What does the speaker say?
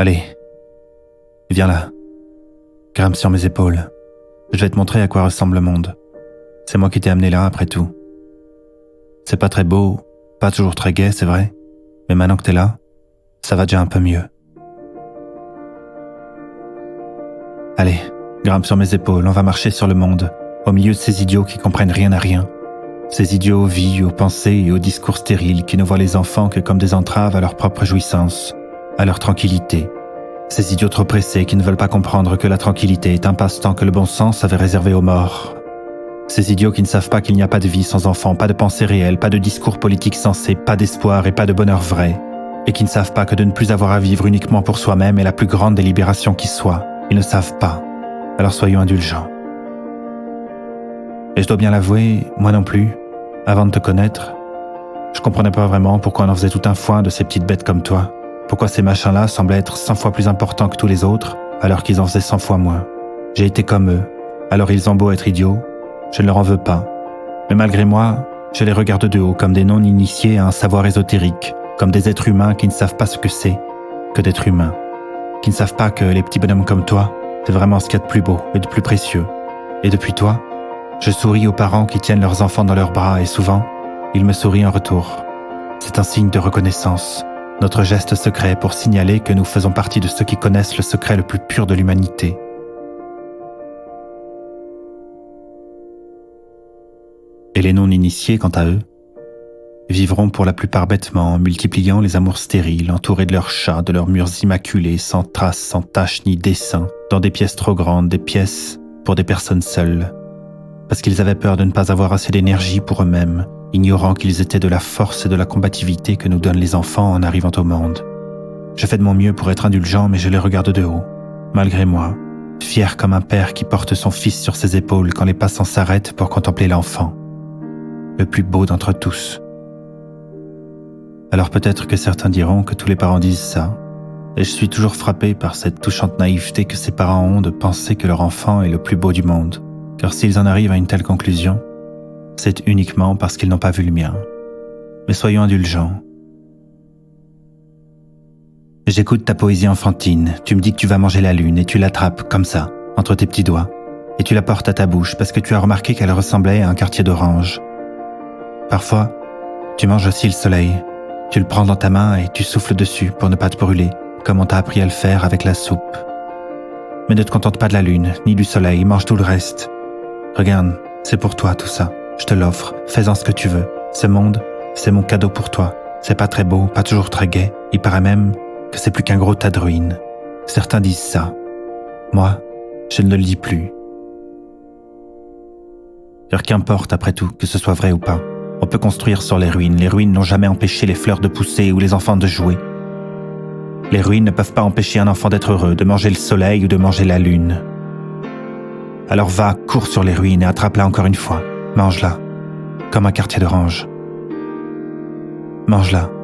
Allez, viens là. Grimpe sur mes épaules. Je vais te montrer à quoi ressemble le monde. C'est moi qui t'ai amené là après tout. C'est pas très beau, pas toujours très gai, c'est vrai, mais maintenant que t'es là, ça va déjà un peu mieux. Allez, grimpe sur mes épaules, on va marcher sur le monde, au milieu de ces idiots qui comprennent rien à rien. Ces idiots aux vies, aux pensées et aux discours stériles qui ne voient les enfants que comme des entraves à leur propre jouissance, à leur tranquillité. Ces idiots trop pressés qui ne veulent pas comprendre que la tranquillité est un passe-temps que le bon sens avait réservé aux morts. Ces idiots qui ne savent pas qu'il n'y a pas de vie sans enfants, pas de pensée réelle, pas de discours politique sensé, pas d'espoir et pas de bonheur vrai, et qui ne savent pas que de ne plus avoir à vivre uniquement pour soi-même est la plus grande délibération qui soit. Ils ne savent pas. Alors soyons indulgents. Et je dois bien l'avouer, moi non plus, avant de te connaître, je comprenais pas vraiment pourquoi on en faisait tout un foin de ces petites bêtes comme toi. Pourquoi ces machins-là semblaient être cent fois plus importants que tous les autres, alors qu'ils en faisaient cent fois moins. J'ai été comme eux, alors ils ont beau être idiots, je ne leur en veux pas. Mais malgré moi, je les regarde de haut comme des non-initiés à un savoir ésotérique, comme des êtres humains qui ne savent pas ce que c'est que d'être humain, qui ne savent pas que les petits bonhommes comme toi, c'est vraiment ce qu'il y a de plus beau et de plus précieux. Et depuis toi, je souris aux parents qui tiennent leurs enfants dans leurs bras et souvent, ils me sourient en retour. C'est un signe de reconnaissance, notre geste secret pour signaler que nous faisons partie de ceux qui connaissent le secret le plus pur de l'humanité. Et les non-initiés, quant à eux, vivront pour la plupart bêtement en multipliant les amours stériles, entourés de leurs chats, de leurs murs immaculés, sans traces, sans taches ni dessin, dans des pièces trop grandes, des pièces pour des personnes seules, parce qu'ils avaient peur de ne pas avoir assez d'énergie pour eux-mêmes, ignorant qu'ils étaient de la force et de la combativité que nous donnent les enfants en arrivant au monde. Je fais de mon mieux pour être indulgent, mais je les regarde de haut, malgré moi, fier comme un père qui porte son fils sur ses épaules quand les passants s'arrêtent pour contempler l'enfant, le plus beau d'entre tous. Alors peut-être que certains diront que tous les parents disent ça, et je suis toujours frappé par cette touchante naïveté que ces parents ont de penser que leur enfant est le plus beau du monde, car s'ils en arrivent à une telle conclusion, c'est uniquement parce qu'ils n'ont pas vu le mien. Mais soyons indulgents. J'écoute ta poésie enfantine, tu me dis que tu vas manger la lune et tu l'attrapes comme ça, entre tes petits doigts, et tu la portes à ta bouche parce que tu as remarqué qu'elle ressemblait à un quartier d'orange. Parfois, tu manges aussi le soleil, tu le prends dans ta main et tu souffles dessus pour ne pas te brûler, comme on t'a appris à le faire avec la soupe. Mais ne te contente pas de la lune, ni du soleil, mange tout le reste. Regarde, c'est pour toi tout ça. Je te l'offre, fais-en ce que tu veux. Ce monde, c'est mon cadeau pour toi. C'est pas très beau, pas toujours très gai. Il paraît même que c'est plus qu'un gros tas de ruines. Certains disent ça. Moi, je ne le dis plus. Car qu'importe après tout que ce soit vrai ou pas. On peut construire sur les ruines. Les ruines n'ont jamais empêché les fleurs de pousser ou les enfants de jouer. Les ruines ne peuvent pas empêcher un enfant d'être heureux, de manger le soleil ou de manger la lune. Alors va, cours sur les ruines et attrape-la encore une fois. Mange-la, comme un quartier d'orange. Mange-la.